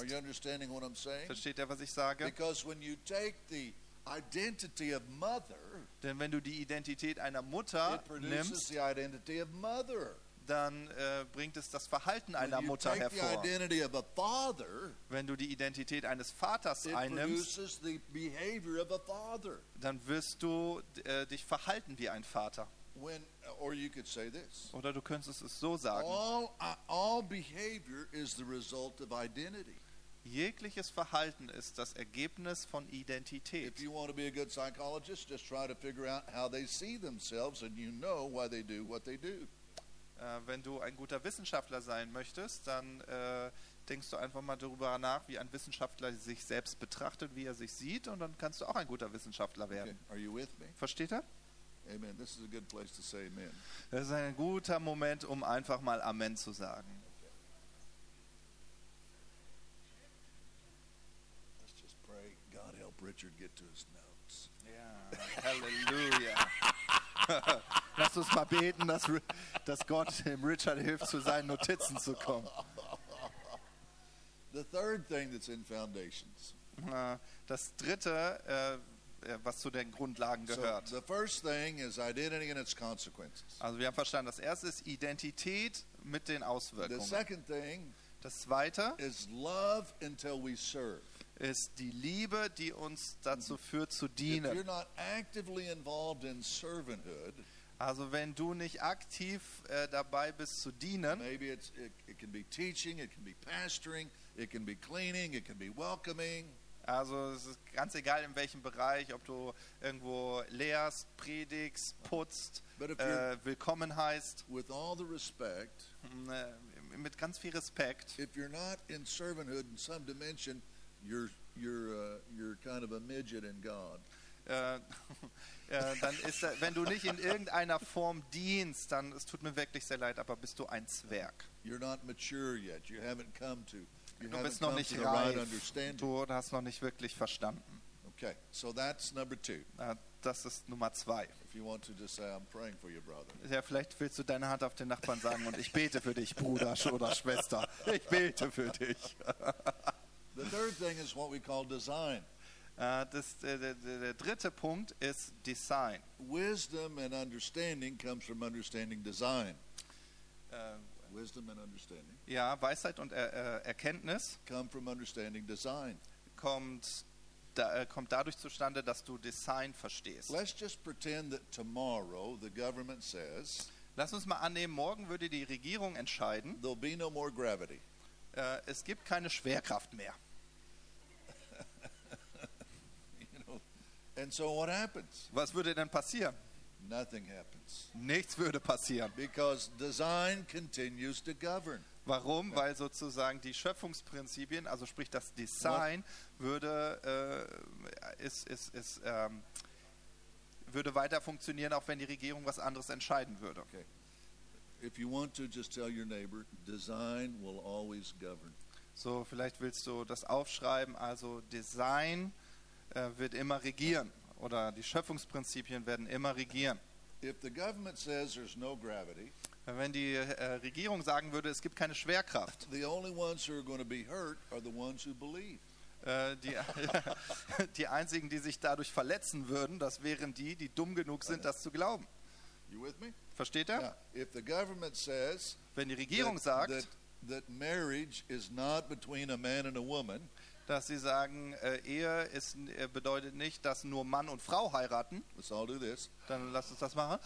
Versteht ihr, was ich sage? Because when you take the identity of mother, Denn wenn du die Identität einer Mutter nimmst, dann äh, bringt es das Verhalten einer Mutter hervor. father, Wenn du die Identität eines Vaters einnimmst, dann wirst du äh, dich verhalten wie ein Vater. When, or you could say this: Oder du könntest es so sagen. all uh, all behavior is the result of identity. Jegliches Verhalten ist das Ergebnis von Identität. If wenn du ein guter Wissenschaftler sein möchtest, dann äh, denkst du einfach mal darüber nach, wie ein Wissenschaftler sich selbst betrachtet, wie er sich sieht, und dann kannst du auch ein guter Wissenschaftler Okay, werden. are you with me? Versteht er? Amen. This is a good place to say amen. Das ist ein guter Moment, um einfach mal Amen zu sagen. Let's just pray. God help Richard get to his notes. Ja, Halleluja. Lass uns mal beten, dass, dass Gott dem Richard hilft, zu seinen Notizen zu kommen. The third thing that's in foundations. Das dritte, äh, äh, was zu den Grundlagen So gehört. the first thing is identity and its consequences. Also wir haben verstanden, das erste ist Identität mit den The Auswirkungen. second thing Das zweite is love until we serve. Ist die Liebe, die uns dazu führt zu If you're dienen. not actively involved in servanthood, Also wenn du nicht aktiv äh, dabei bist zu dienen, maybe it's it, it can be teaching, it can be pastoring, it can be cleaning, it can be welcoming. also es ist ganz egal in welchem Bereich, ob du irgendwo lehrst, predigst, putzt, But if you're äh, willkommen heißt, with all the respect, äh, mit ganz viel Respekt. if you're not in servanthood in some dimension, you're you're uh, you're kind of a midget in God. Äh, äh, dann ist, wenn du nicht in irgendeiner Form dienst, dann es tut mir wirklich sehr leid, aber bist du ein Zwerg. You're not mature yet. You haven't come to you Du bist noch nicht right reif. Du hast noch nicht wirklich verstanden. Okay, so that's number two. Äh, Das ist Nummer zwei. If you want to just say, I'm praying for you, brother. Ja, vielleicht willst du deine Hand auf den Nachbarn sagen und ich bete für dich, Bruder oder Schwester. Ich bete für dich. The third thing is what we call design. Äh, Das, äh, der, der, der dritte Punkt ist Design. Wisdom and understanding comes from understanding design. Äh, Wisdom and understanding Ja, Weisheit und er, Erkenntnis come from understanding design. kommt, da, kommt dadurch zustande, dass du Design verstehst. Let's just pretend that tomorrow the government says Lass uns mal annehmen, morgen würde die Regierung entscheiden, there'll be no more gravity. äh, es gibt keine Schwerkraft mehr. You know, and so what happens? Was würde denn passieren? Nothing happens Nichts würde passieren. because design continues to govern. Warum? Weil sozusagen die Schöpfungsprinzipien, also sprich das Design, würde, äh, ist, ist, ist, ähm, würde weiter funktionieren, auch wenn die Regierung was anderes entscheiden würde. Okay. If you want to, just tell your neighbor, design will always govern. So, vielleicht willst du das aufschreiben. Also Design wird immer regieren oder die Schöpfungsprinzipien werden immer regieren. If the government says there's no gravity, Wenn die äh, Regierung sagen würde, es gibt keine Schwerkraft, the only ones who are going to be hurt are the ones who believe. äh, die, die einzigen, die sich dadurch verletzen würden, das wären die, die dumm genug sind, das zu glauben. You with me? Versteht er? Now, if the government says Wenn die Regierung that, sagt, that, that marriage is not between a man and a woman, dass sie sagen, äh, Ehe ist, äh, bedeutet nicht, dass nur Mann und Frau heiraten, let's all do this. dann lass uns das machen.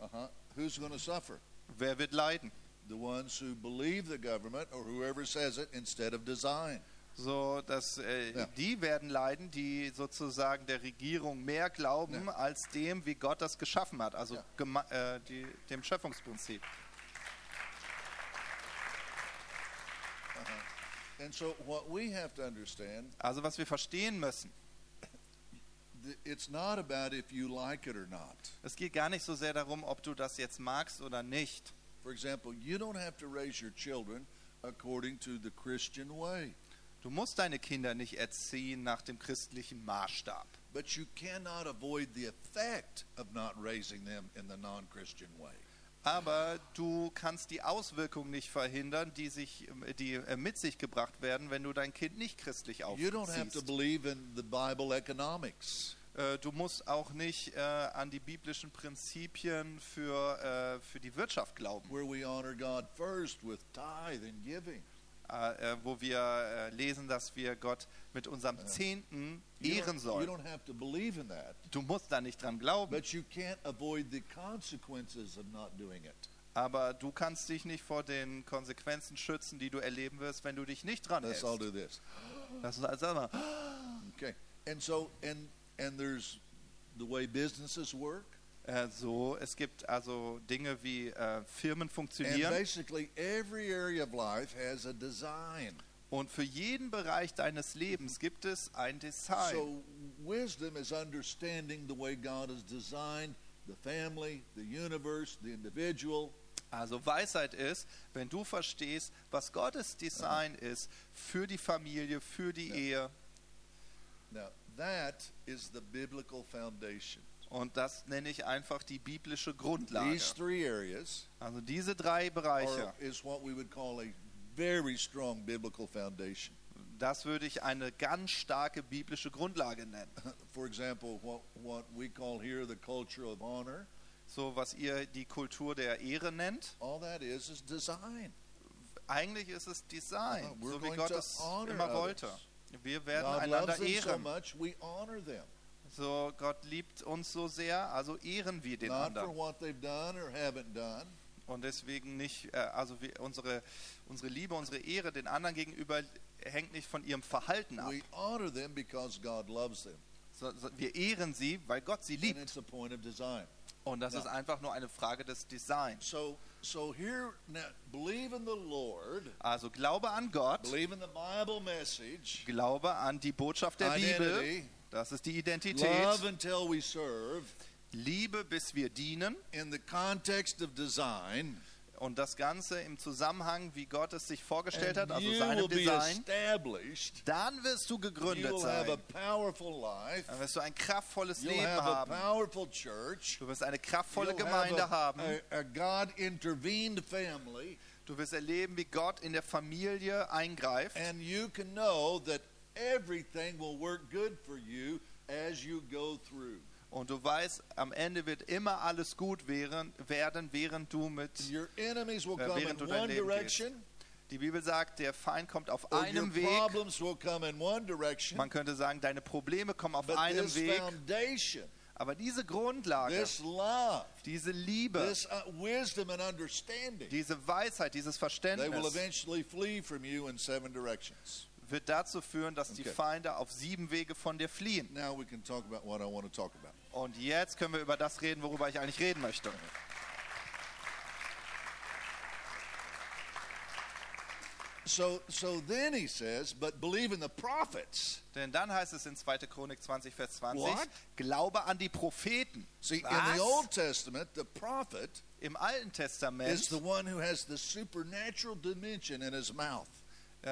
Uh-huh. Who's going to suffer? Wer wird leiden? The ones who believe the government or whoever says it instead of design. So, dass äh, Ja. die werden leiden, die sozusagen der Regierung mehr glauben Ja. als dem, wie Gott das geschaffen hat, also gema- äh, die, dem Schöpfungsprinzip. And so Also was wir verstehen müssen, like es geht gar nicht so sehr darum, ob du das jetzt magst oder nicht. For example, you don't have to raise your children according to the Christian way, Du musst deine Kinder nicht erziehen nach dem christlichen Maßstab. but you cannot avoid the effect of not raising them in the non-Christian way. Aber du kannst die Auswirkungen nicht verhindern, die, sich, die äh, mit sich gebracht werden, wenn du dein Kind nicht christlich You don't have to aufziehst. believe in the Bible economics. Äh, Du musst auch nicht äh, an die biblischen Prinzipien für, äh, für die Wirtschaft glauben, where we honor God first with tithe and giving. Äh, äh, wo wir äh, lesen, dass wir Gott mit unserem Zehnten You ehren you sollen. don't have to believe in that, Du musst da nicht dran glauben, but you can't avoid the consequences of not doing it. aber du kannst dich nicht vor den Konsequenzen schützen, die du erleben wirst, wenn du dich nicht dran Let's hältst. all do this. Lass uns also einmal. Okay. And so and and there's the way businesses work. Äh, so, es gibt also Dinge wie äh, Firmen And funktionieren basically every area of life has a design. und für jeden Bereich deines Lebens gibt es ein Design. So wisdom is understanding the way God has designed the family, the universe, the individual. Also Weisheit ist, wenn du verstehst, was Gottes Design ist für die Familie, für die Ehe. Now, that is the biblical foundation. Und das nenne ich einfach die biblische Grundlage. These three areas Also diese drei Bereiche, is what we would call a very strong biblical foundation. das würde ich eine ganz starke biblische Grundlage nennen. For example, what, what we call here the culture of honor, So was ihr die Kultur der Ehre nennt. all that is is design. Eigentlich ist es Design, we're so wie Gott es immer wollte. Wir werden God einander them so ehren. much, we honor them. So Gott liebt uns so sehr, also ehren wir den Not for anderen. what they've done or haven't done, Und deswegen nicht, äh, also wir, unsere, unsere Liebe, unsere Ehre den anderen gegenüber hängt nicht von ihrem Verhalten ab. we honor them because God loves them. So, so, wir ehren sie, weil Gott sie And liebt. it's a point of design. Und das Ja. ist einfach nur eine Frage des Designs. So, so here, now, believe in the Lord, Also Glaube an Gott, believe in the Bible message, Glaube an die Botschaft der Bibel, identity, das ist die Identität. love until we serve, Liebe, bis wir dienen. in the context of design, Und das Ganze im Zusammenhang, wie Gott es sich vorgestellt and hat, also seinem be Design. Dann wirst du gegründet sein. Dann wirst du ein kraftvolles Leben haben. Du wirst eine kraftvolle You'll Gemeinde haben. a, a, a God intervened family, Du wirst erleben, wie Gott in der Familie eingreift. and you can know that everything will work good for you as you go through. Und du weißt, am Ende wird immer alles gut werden, während du mit. Your enemies will Äh, come während in du dein one Leben direction, Die Bibel sagt, der Feind kommt auf einem Weg. Man könnte sagen, deine Probleme kommen auf But einem Weg. Aber diese Grundlage, this love, diese Liebe, this uh, wisdom and understanding, diese Weisheit, dieses Verständnis wird dazu führen, dass die Okay. Feinde auf sieben Wege von dir fliehen. Now we can talk about what I want to talk about. Und jetzt können wir über das reden, worüber ich eigentlich reden möchte. So, so then he says, but believe in the prophets. Denn dann heißt es in 2. Chronik 20, Vers 20, What? Glaube an die Propheten. See, in the Old Testament, the prophet Im Alten is Testament the one who has the supernatural dimension in his mouth.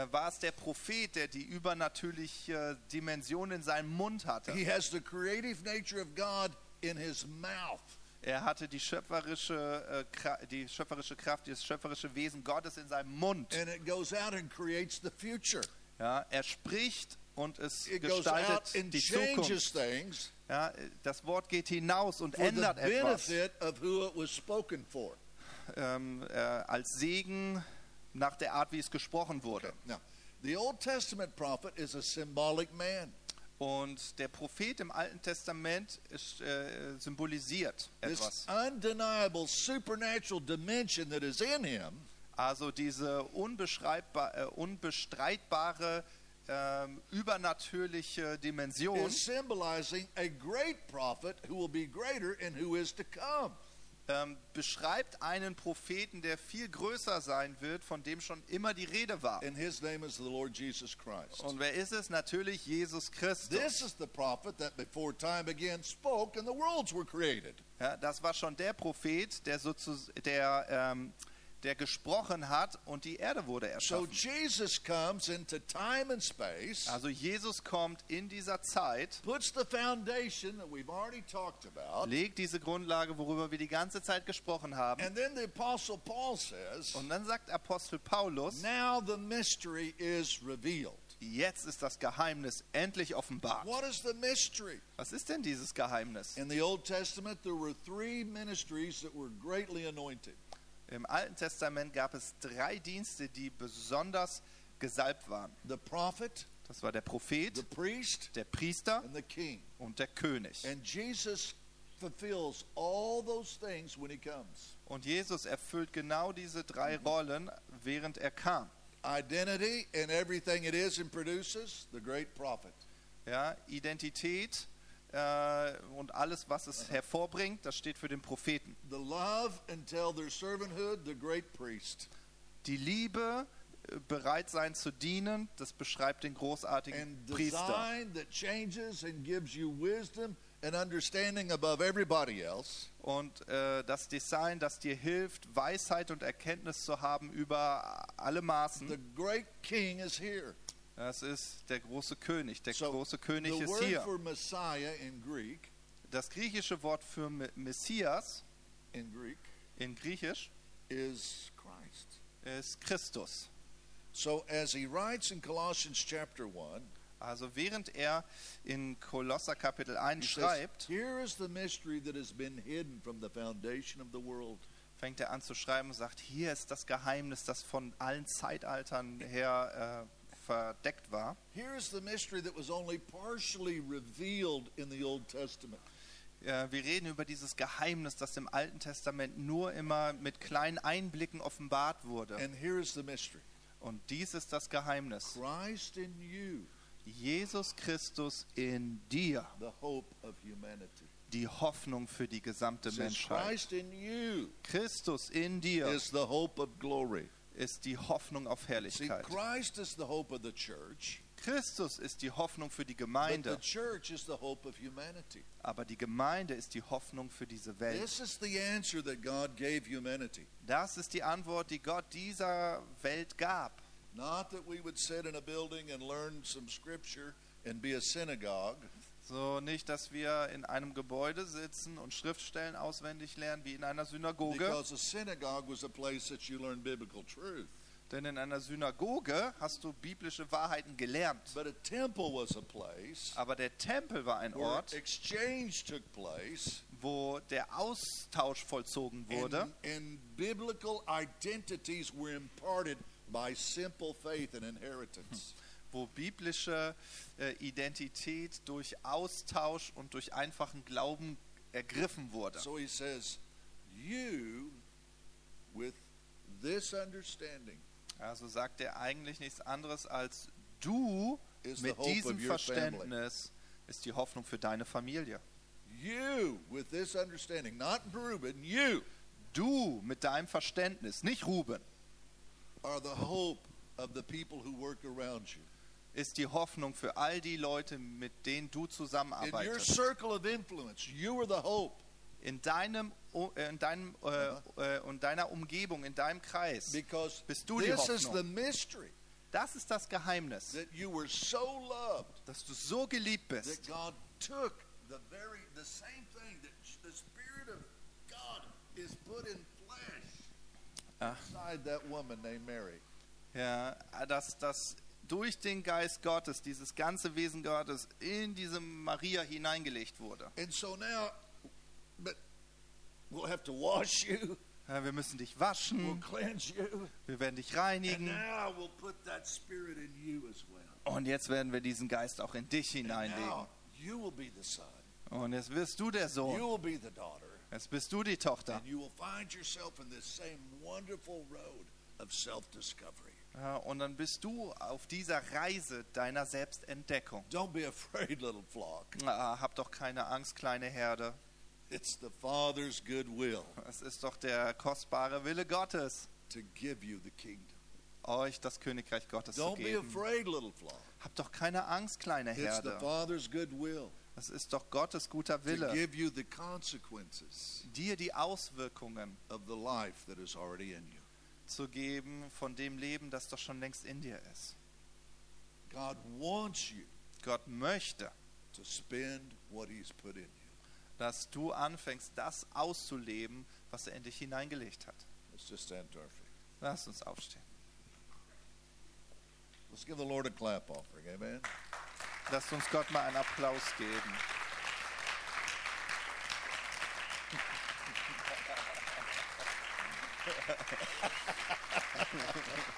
Äh, war es der Prophet, der die übernatürliche Dimension in seinem Mund hatte. He has the creative nature of God in his mouth. Er hatte die schöpferische, äh, die schöpferische Kraft, das schöpferische Wesen Gottes in seinem Mund. and it goes out and creates the future. Ja, er spricht und es It gestaltet die Zukunft. things Ja, das Wort geht hinaus und ändert etwas ähm, äh, als Segen nach der Art, wie es gesprochen wurde. Now, the Old Testament prophet is a symbolic man. Und der Prophet im Alten Testament ist, äh, symbolisiert This etwas. undeniable supernatural dimension that is in him Also diese unbeschreibbar, äh, unbestreitbare, ähm, übernatürliche Dimension is symbolizing a great prophet who will be greater and who is to come. Ähm, beschreibt einen Propheten, der viel größer sein wird, von dem schon immer die Rede war. And his name is the Lord Jesus Christ. Und wer ist es? Natürlich Jesus Christus. This is the prophet that before time began spoke and the worlds were created. Ja, das war schon der Prophet, der, sozu- der, ähm, der gesprochen hat und die Erde wurde So erschaffen. Jesus comes into time and space, Also Jesus kommt in dieser Zeit, puts the foundation that we've already talked about, legt diese Grundlage, worüber wir die ganze Zeit gesprochen haben. and then the apostle Paul says, Und dann sagt Apostel Paulus, now the mystery is revealed. jetzt ist das Geheimnis endlich offenbart. What is the mystery? Was ist denn dieses Geheimnis? In the Old Testament, there were three ministries that were greatly anointed Im Alten Testament gab es drei Dienste, die besonders gesalbt waren. the prophet, Das war der the Prophet, priest, der Priester and the king. und der König. And Jesus fulfills all those things when he comes. Und Jesus erfüllt genau diese drei Rollen, während er kam. Identity and everything it is and produces, the great prophet. Ja, Identität äh, und alles, was es hervorbringt, das steht für den Propheten. The love until their servanthood, the great priest. Die Liebe, äh, bereit sein zu dienen, das beschreibt den großartigen And Priester. design that changes and gives you wisdom and understanding above everybody else. Und äh, das Design, das dir hilft, Weisheit und Erkenntnis zu haben über alle The Maßen, das ist der große König. Der So, große König ist hier. Greek, Das griechische Wort für Me- Messias in Greek, in Griechisch is Christ. ist Christus. So as he writes in Colossians chapter 1, Also während er in Kolosser Kapitel 1 he says, schreibt, Here is the mystery that has been hidden from the foundation of the world. fängt er an zu schreiben und sagt, hier ist das Geheimnis, das von allen Zeitaltern her äh, verdeckt war. Here is the mystery that was only partially revealed in the Old Testament. Wir reden über dieses Geheimnis, das im Alten Testament nur immer mit kleinen Einblicken offenbart wurde. And here is the mystery Und dies ist das Geheimnis. Christ in you, Jesus Christus in dir, the hope of humanity. die Hoffnung für die gesamte Menschheit. Christus in dir is the hope of glory. Ist die Hoffnung auf See, Herrlichkeit. Christ is the hope of the church, Christus ist die Hoffnung für die Gemeinde, aber die Gemeinde ist die Hoffnung für diese Welt. Das ist die Antwort, die Gott dieser Welt gab. Not that we would sit in a building and learn some scripture and be a synagogue, So nicht, dass wir in einem Gebäude sitzen und Schriftstellen auswendig lernen wie in einer Synagoge, because a synagogue was a place that you learn biblical truth. denn in einer Synagoge hast du biblische Wahrheiten gelernt. But a temple was a place Aber der Tempel war ein Ort, exchange took place wo der Austausch vollzogen wurde and, and wo biblische äh, Identität durch Austausch und durch einfachen Glauben ergriffen wurde. So he says, You, with this understanding, Also sagt er eigentlich nichts anderes als du mit diesem. Verständnis ist die Hoffnung für deine Familie. You, with this understanding, not Reuben, you Du mit deinem Verständnis, nicht Ruben, are the hope of the people who work around you ist die Hoffnung für all die Leute, mit denen du zusammenarbeitest. In deinem, äh, in deinem äh, äh und deiner Umgebung, in deinem Kreis Because bist du die Hoffnung. Das ist das Geheimnis, so loved, dass du so geliebt bist, the very, the that, that ja, dass, dass durch den Geist Gottes dieses ganze Wesen Gottes in diese Maria hineingelegt wurde. And so now, but we'll have to wash you, Ja, wir müssen dich we'll waschen, you, wir werden dich reinigen we'll put that spirit in you as well. und jetzt werden wir diesen Geist auch in dich hineinlegen. now you will be the son, Und jetzt wirst du der you Sohn, will be the daughter, jetzt bist du die Tochter. and you will find yourself in this same wonderful road of self-discovery. Und dann bist du auf dieser Reise deiner Selbstentdeckung. Don't be afraid, little flock. Hab doch keine Angst, kleine Herde. It's the Father's good will Es ist doch der kostbare Wille Gottes, to give you the kingdom. euch das Königreich Gottes zu Don't be geben. afraid, little flock. Habt doch keine Angst, kleine It's the Herde. Father's good will Es ist doch Gottes guter to Wille, give you the consequences dir die Auswirkungen of the life that is already in you. Zu geben von dem Leben, das doch schon längst in dir ist. God wants you Gott möchte, to spend what He's put in you. dass du anfängst, das auszuleben, was er in dich hineingelegt hat. Let's just stand to our feet. Lass uns aufstehen. Let's give the Lord a clap offering. Amen. Lasst uns Gott mal einen Applaus geben.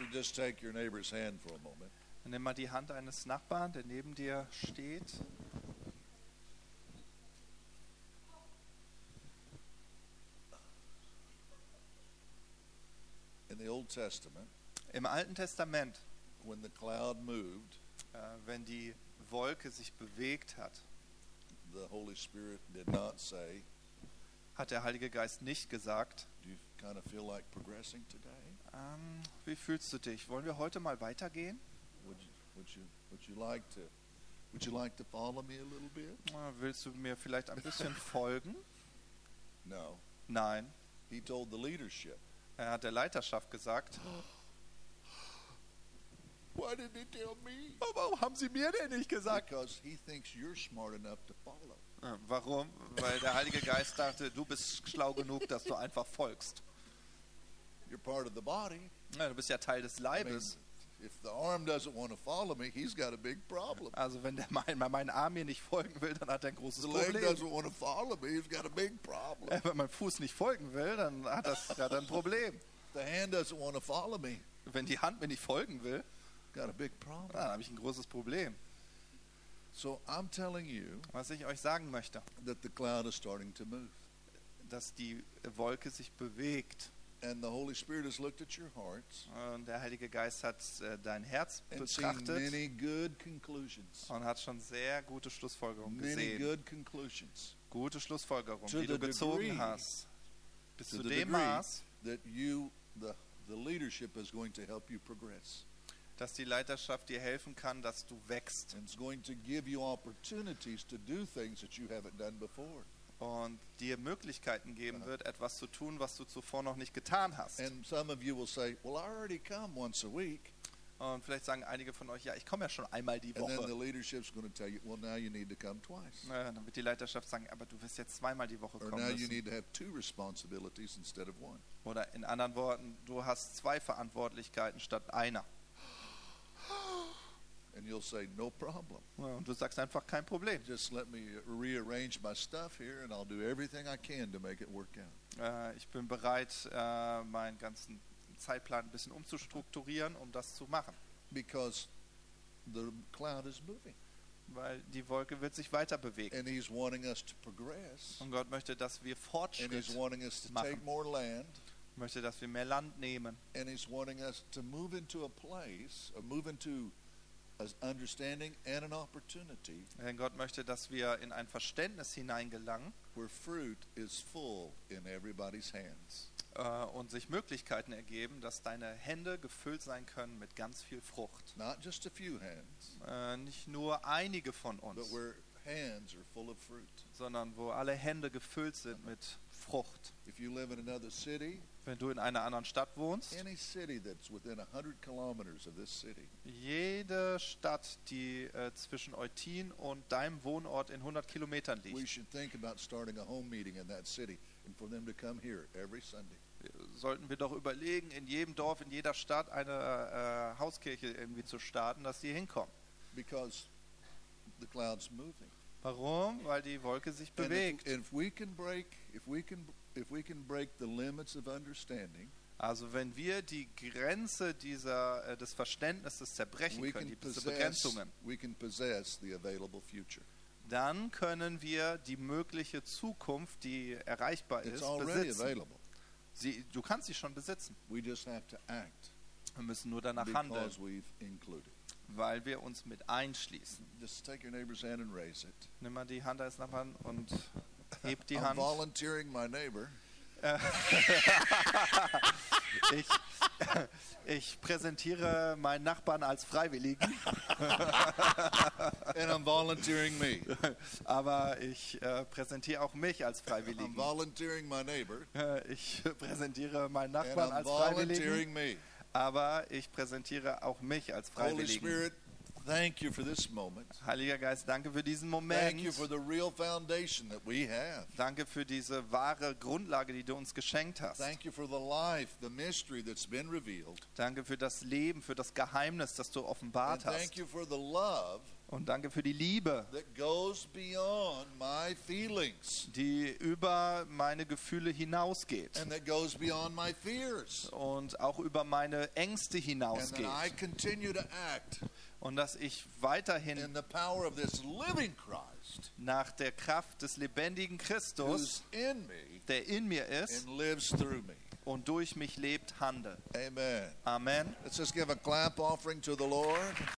If you just take your neighbor's hand for a moment. Nimm mal die Hand eines Nachbarn, der neben dir steht. In the Old Testament, Im Alten Testament, when the cloud moved, äh, wenn die Wolke sich bewegt hat, the Holy Spirit did not say, hat der Heilige Geist nicht gesagt, kind of like ähm, wie fühlst du dich? Wollen wir heute mal weitergehen? Willst du mir vielleicht ein bisschen folgen? No. Nein. He told the leadership. Er hat der Leiterschaft gesagt, Why didn't he tell me? warum haben sie mir denn nicht gesagt? Because he thinks you're smart enough to follow. Äh, Warum? Weil der Heilige Geist dachte, du bist schlau genug, dass du einfach folgst. You're part of the body. Ja, du bist ja Teil des I mean, Leibes. if the arm doesn't want to follow me, he's got a big problem. Also wenn der mein, mein Arm mir nicht folgen will, dann hat er ein großes leg Problem. doesn't want to follow me, he's got a big problem. Äh, Wenn mein Fuß nicht folgen will, dann hat das hat er ein Problem. The hand doesn't want to follow me, Wenn die Hand mir nicht folgen will, got a big problem. dann habe ich ein großes Problem. So I'm telling you Was ich euch sagen möchte, that the cloud is starting to move. dass die Wolke sich bewegt. And the Holy Spirit has looked at your hearts Und der Heilige Geist hat äh, dein Herz betrachtet many good conclusions. und hat schon sehr gute Schlussfolgerungen Many gesehen. good conclusions Gute Schlussfolgerungen, To die du gezogen degree- hast. Bis zu dem Maß, that you, the, the leadership, is going to help you progress. Dass die Leiterschaft dir helfen kann, dass du wächst And it's going to give you opportunities to do things that you haven't done before. und dir Möglichkeiten geben wird, etwas zu tun, was du zuvor noch nicht getan hast. And some of you will say, Well, I already come once a week. Und vielleicht sagen einige von euch, ja, ich komme ja schon einmal die And then the Woche. leadership's going to tell you, Well, now you need to come twice. Naja, dann wird die Leiterschaft sagen, aber du wirst jetzt zweimal die Woche kommen. Oder in anderen Worten, du hast zwei Verantwortlichkeiten statt einer. And you'll say, No problem. Ja, Und du sagst einfach kein Problem. Just let me rearrange my stuff here and I'll do everything I can to make it work out. Äh, ich bin bereit, äh, meinen ganzen Zeitplan ein bisschen umzustrukturieren, um das zu machen. Because the cloud is moving. Weil die Wolke wird sich weiter bewegen. And He's wanting us to progress. Und Gott möchte, dass wir And He's Fortschritt wanting us to machen. take more land. Möchte, dass wir mehr Land nehmen. And He's wanting us to move into a place, or move into an understanding and an opportunity Denn Gott möchte, dass wir in ein Verständnis hineingelangen where fruit is full in everybody's hands. äh, und sich Möglichkeiten ergeben, dass deine Hände gefüllt sein können mit ganz viel Frucht. Not just a few hands, Äh, nicht nur einige von but uns, where hands are full of fruit. sondern wo alle Hände gefüllt sind mit Frucht. If you live in another city, Wenn du in einer anderen Stadt wohnst, any city that's within 100 kilometers of this city, jede Stadt, die äh, zwischen Eutin und deinem Wohnort in 100 Kilometern we liegt, should think about starting a home meeting in that city and for them to come here every Sunday. sollten wir doch überlegen, in jedem Dorf, in jeder Stadt eine äh, Hauskirche irgendwie zu starten, dass die hinkommen. because the cloud's moving. Warum? Weil die Wolke sich And bewegt. if, if we can break, if we can, if we can break the limits of understanding, Also wenn wir die Grenze dieser, äh, des Verständnisses zerbrechen we können, diese possess, Begrenzungen, we can possess the available future. dann können wir die mögliche Zukunft, die erreichbar ist, already besitzen. available. Sie, du kannst sie schon besitzen. We just have to act Wir müssen nur danach handeln, weil wir uns mit einschließen. Just take your neighbor's hand and raise it. Nimm mal die Hand als Nachbarn und heb die I'm Hand. volunteering my neighbor. Ich, ich präsentiere meinen Nachbarn als Freiwilligen, And I'm volunteering me. aber ich äh, präsentiere auch mich als I'm Freiwilligen. volunteering my neighbor. Äh, Ich präsentiere meinen And Nachbarn I'm als Freiwilligen, volunteering me. aber ich präsentiere auch mich als Holy Freiwilligen. Spirit, thank you for this moment. Heiliger Geist, danke für diesen Thank you Moment. for the real foundation that we have. Danke für diese wahre Grundlage, die du uns geschenkt hast. Thank you for the life, the mystery that's been revealed. Danke für das Leben, für das Geheimnis, das du And offenbart thank hast. you for the love Und danke für die Liebe, that goes beyond my feelings die über meine Gefühle hinausgeht. and that goes beyond my fears. und auch über meine Ängste And hinausgeht. Und dass ich weiterhin in the power of this living Christ nach der Kraft des lebendigen Christus, der in mir ist und durch mich lebt, handle. Amen. Amen. Let's just give a clap offering to the Lord.